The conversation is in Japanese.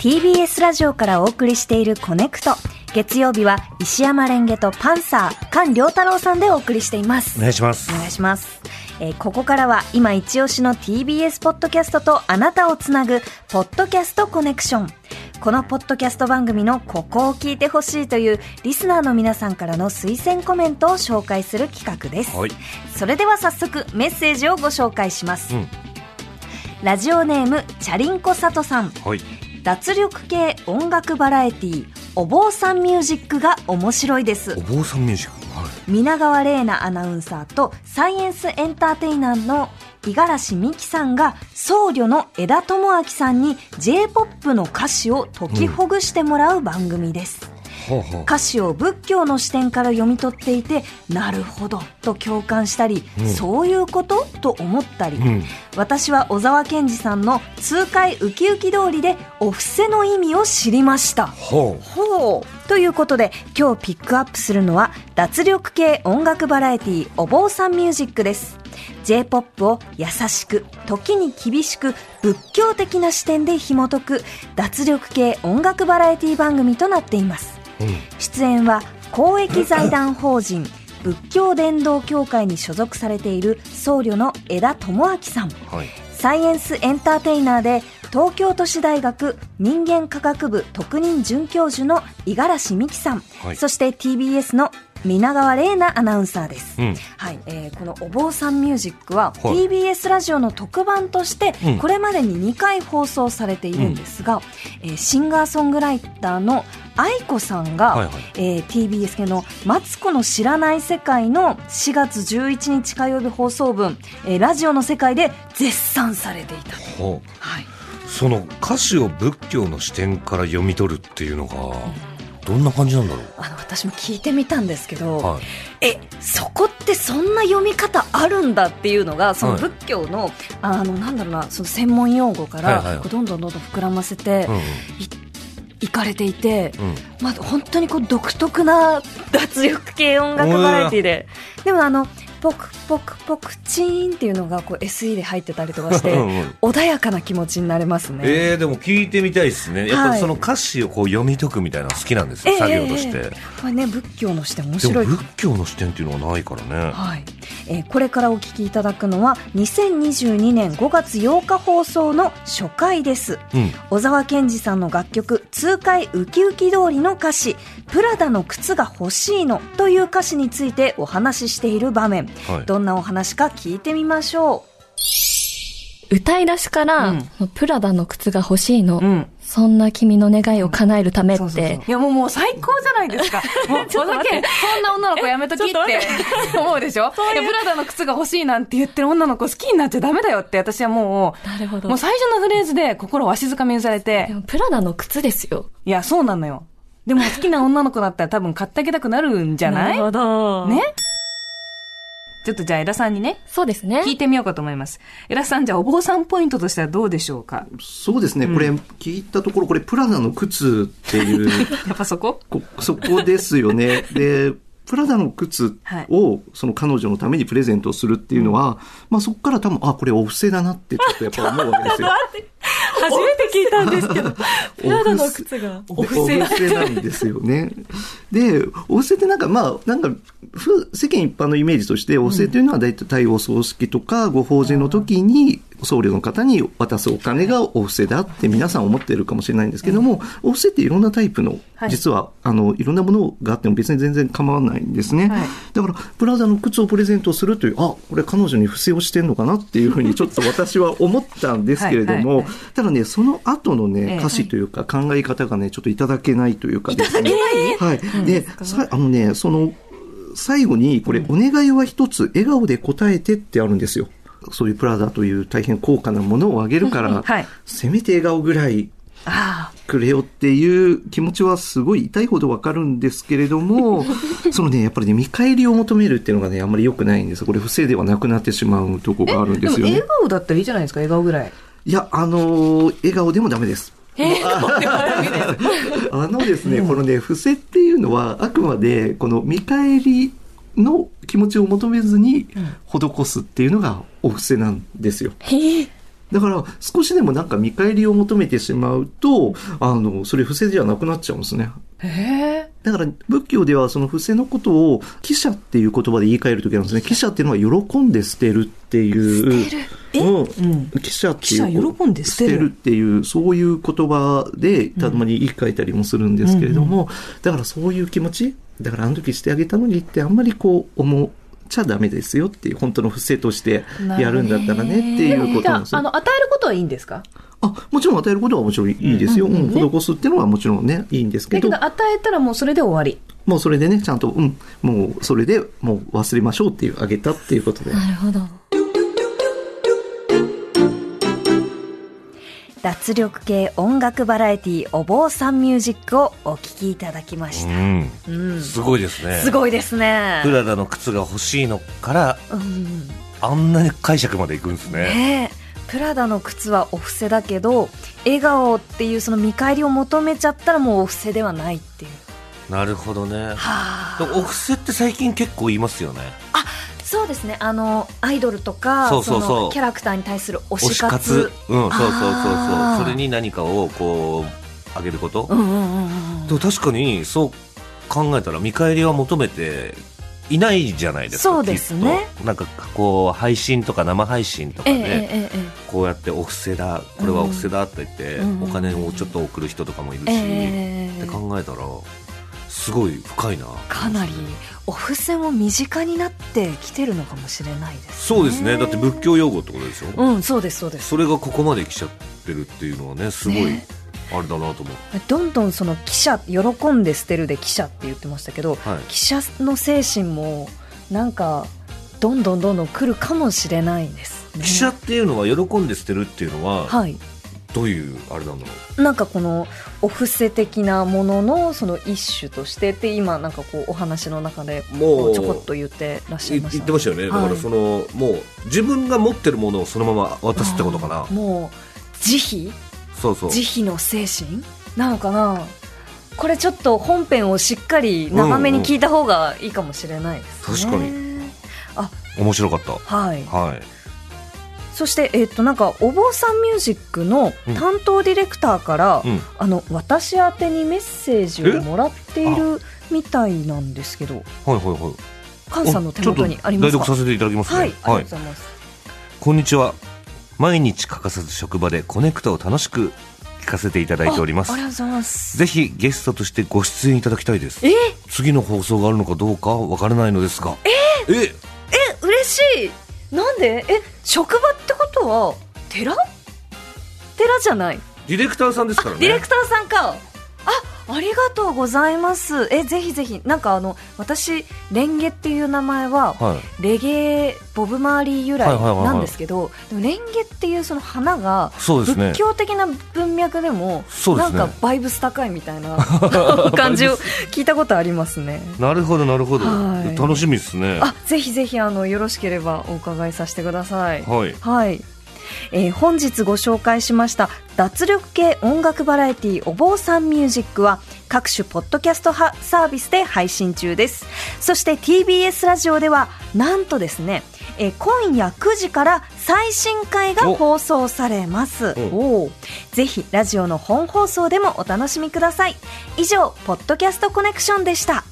TBS ラジオからお送りしているコネクト。月曜日は石山レンゲとパンサー、菅良太郎さんでお送りしています。お願いしますお願いします。えーここからは今一押しの TBS ポッドキャストとあなたをつなぐ、ポッドキャストコネクション。このポッドキャスト番組のここを聞いてほしいというリスナーの皆さんからの推薦コメントを紹介する企画です。はいそれでは早速メッセージをご紹介します。うんラジオネーム、チャリンコサトさん。はい脱力系音楽バラエティお坊さんミュージックが面白いです。お坊さんミュージック？はい。皆川玲奈アナウンサーとサイエンスエンターテイナーの五十嵐美樹さんが僧侶の枝智明さんに J-POP の歌詞を解きほぐしてもらう番組です、歌詞を仏教の視点から読み取っていてなるほどと共感したり、うん。そういうこと？と思ったり、うん。私は小沢健二さんの痛快ウキウキ通りでお布施の意味を知りました。ほう。ほう。ということで今日ピックアップするのは脱力系音楽バラエティお坊さんミュージックです。J-POP を優しく時に厳しく仏教的な視点で紐解く脱力系音楽バラエティ番組となっています。うん出演は公益財団法人仏教伝道協会に所属されている僧侶の枝智明さん。はい。サイエンスエンターテイナーで東京都市大学人間科学部特任准教授の五十嵐美樹さん、はい。そして TBS の皆川玲奈アナウンサーです、うん。はい。えーこの「お坊さんミュージックは」はい。TBS ラジオの特番としてうん。これまでに2回放送されているんですが、えーシンガーソングライターの愛子さんが、はいはい。えー TBS 系の「マツコの知らない世界」の4月11日火曜日放送分、えーラジオの世界で絶賛されていた、ほう。はい、その歌詞を仏教の視点から読み取るっていうのがどんな感じなんだろあの私も聞いてみたんですけど、うはい。えそこってそんな読み方あるんだっていうのがそのはい。仏教の,、あのなんだろうなその専門用語から、はいはいこうどんどんどんどん膨らませてうんい,、かれていて、まあ、本当にこう独特な脱力系音楽バラエティで、でもあのポクポクポクチーンっていうのがこう SE で入ってたりとかして穏やかな気持ちになれますね。えー、でも聞いてみたいですね。やっぱその歌詞をこう読み解くみたいなの好きなんですよ、ええ作業として、ええ。これね仏教の視点面でも白い仏教の視点っていうのはないからね。はい、えーこれからお聞きいただくのは2022年5月8日放送の初回です。うん。小沢健二さんの楽曲「痛快ウキウキ通り」の歌詞「プラダの靴が欲しいの」という歌詞についてお話ししている場面、はい。どんなお話か聞いてみましょ歌い出しから、うん。プラダの靴が欲しいの、うん。そんな君の願いを叶えるためって、そうそうそう。いやもうもう最高じゃないですか。もう、小酒、そん。な女の子やめときって 思うでしょ？いや、ブラダの靴が欲しいなんて言ってる女の子好きになっちゃダメだよって私はもう、なるほど。もう最初のフレーズで心をわしづかみにされて。で、もプラダの靴ですよ。いや、そうなのよ。でも好きな女の子だったら多分買ってあげたくなるんじゃない？ほど。ね？ちょっとじゃあ、エラさんにね、そうですね。聞いてみようかと思います。エラさん、じゃあ、お坊さんポイントとしてはどうでしょうか？そうですね、これ聞いたところ、これプラダの靴っていう、やっぱそこ？こそこですよね。で、プラダの靴をその彼女のためにプレゼントをするっていうのは、まあそこから多分、あ、これお布施だなってちょっとやっぱ思うわけですよ。初めて聞いたんですけど、プラダのお布施靴が。お布施なんですよね。で、お布施ってなんかまあ、なんか、ふ世間一般のイメージとして、お布施というのは大体対応葬式とかご法事の時に、僧侶の方に渡すお金がお布施だって皆さん思ってるかもしれないんですけども、お布施っていろんなタイプの、はい。実は、あの、いろんなものがあっても別に全然構わないんですね。はい。だから、プラザの靴をプレゼントするという、あ、これ彼女に不正をしてんのかなっていうふうに ちょっと私は思ったんですけれどもただね、その後のえね、え歌詞というか考え方がね、ちょっといただけないというかですね。はい。で、さあのね、その、最後に、これ、お願いは一つ、笑顔で答えてってあるんですよ。そういうプラダという大変高価なものをあげるから、はいせめて笑顔ぐらいあくれよっていう気持ちはすごい痛いほどわかるんですけれども、そのね、やっぱりね、見返りを求めるっていうのがね、あんまり良くないんです。これ不正ではなくなってしまうとこがあるんあ。ですよねでも笑。顔だったらいいじゃないですか、笑顔ぐらい。いや、あのー笑顔でもダメです。あのですね、このね、伏せっていうのは、あくまで、この見返りの気持ちを求めずに施すっていうのがお布施なんですよ。だから、少しでもなんか見返りを求めてしまうと、あの、それ不正じゃなくなっちゃうんですね。へえ。だから仏教ではその不正のことを記者っていう言葉で言い換えるときなんですね。記者っていうのは喜んで捨てるっていう。捨てる？え？うん。記者っていう。記者喜んで捨てる？っていう、そういう言葉でたまに言い換えたりもするんですけれども、だからそういう気持ち、だからあの時してあげたのにってあんまりこう思っちゃダメですよっていう、本当の不正としてやるんだったらねっていうことなんです、よあ。の、与えることはいいんですか？あ、もちろん与えることはもちろんいいですよ。うん、施すっていうのはもちろんね、いいんですけどだけど、、与えたらもうそれで終わり。もうそれでね、ちゃんと、うん、もうそれでもう忘れましょうっていう、あげたっていうことで。なるほど。脱力系音楽バラエティお坊さんミュージックをお聴きいただきました。うん。うん。すごいですね。すごいですね。プラダの靴が欲しいのから、うん。あんなに解釈までいくんですね。ねえ。プラダの靴はお布施だけど、笑顔っていうその見返りを求めちゃったらもうお布施ではないっていう。なるほどね。はお布施って最近結構言いますよね。そうですね。あの、アイドルとか、そうそうそうのキャラクターに対する推推し活。うん、そうそうそうそう。それに何かをこう、あげること。うんうんうんうん。でも確かにそう考えたら見返りは求めていないじゃないですかそうですねなんかこう配信とか生配信とかで、えええこうやってお布施だこれはお布施だって言って、うんお金をちょっと送る人とかもいるし、ええって考えたらすごい深いな。かなりお布施も身近になってきてるのかもしれないです、ね、そうですね。だって仏教用語ってことでしょ、うんそうですそうです。それがここまで来ちゃってるっていうのはねすごいね。あれだなと思う、どんどんその記者喜んで捨てるで記者って言ってましたけど、はい。記者の精神もなんかどんどんどんどん来るかもしれないですね。記者っていうのは喜んで捨てるっていうのははいどういうあれなんだろう？なんかこのお布施的なもののその一種としてって今なんかこうお話の中でもうちょこっと言ってらっしゃいいました。言ってましたよね、だからそのもう自分が持ってるものをそのまま渡すってことかな。もう慈悲？そうそう。慈悲の精神？なのかな？これちょっと本編をしっかり長めに聞いた方がいいかもしれないですね、確かに。面白かった。はい。はいそして、えっとなんかお坊さんミュージックの担当ディレクターから、うん。あの私宛てにメッセージをもらっているみたいなんですけど。はいはいはい。菅さんの手元にありますか？代読させていただきますね。はい、ありがとうございます、こんにちは。毎日欠かさず職場でコネクトを楽しく聞かせていただいております。あありがとうございます。ぜひゲストとしてご出演いただきたいです。え？次の放送があるのかどうかわからないのですが。え？え？え嬉しい。なんで？え？職場ってことは寺？寺じゃない。ディレクターさんですからね。ディレクターさんかあありがとうございます。えぜひぜひ。なんかあの私レンゲっていう名前ははい。レゲエボブ・マーリー由来なんですけど、でもレンゲっていうその花がそうですね。仏教的な文脈でもそうですね。なんかバイブス高いみたいな 感じを聞いたことありますね。なるほどなるほど。はい。楽しみですね。あぜひぜひあのよろしければお伺いさせてください。はい。はい、えー本日ご紹介しました脱力系音楽バラエティお坊さんミュージックは各種ポッドキャストはサービスで配信中です。そして TBS ラジオではなんとですね、えー今夜9時から最新回がお。放送されます。うんおー。ぜひラジオの本放送でもお楽しみください。以上ポッドキャストコネクションでした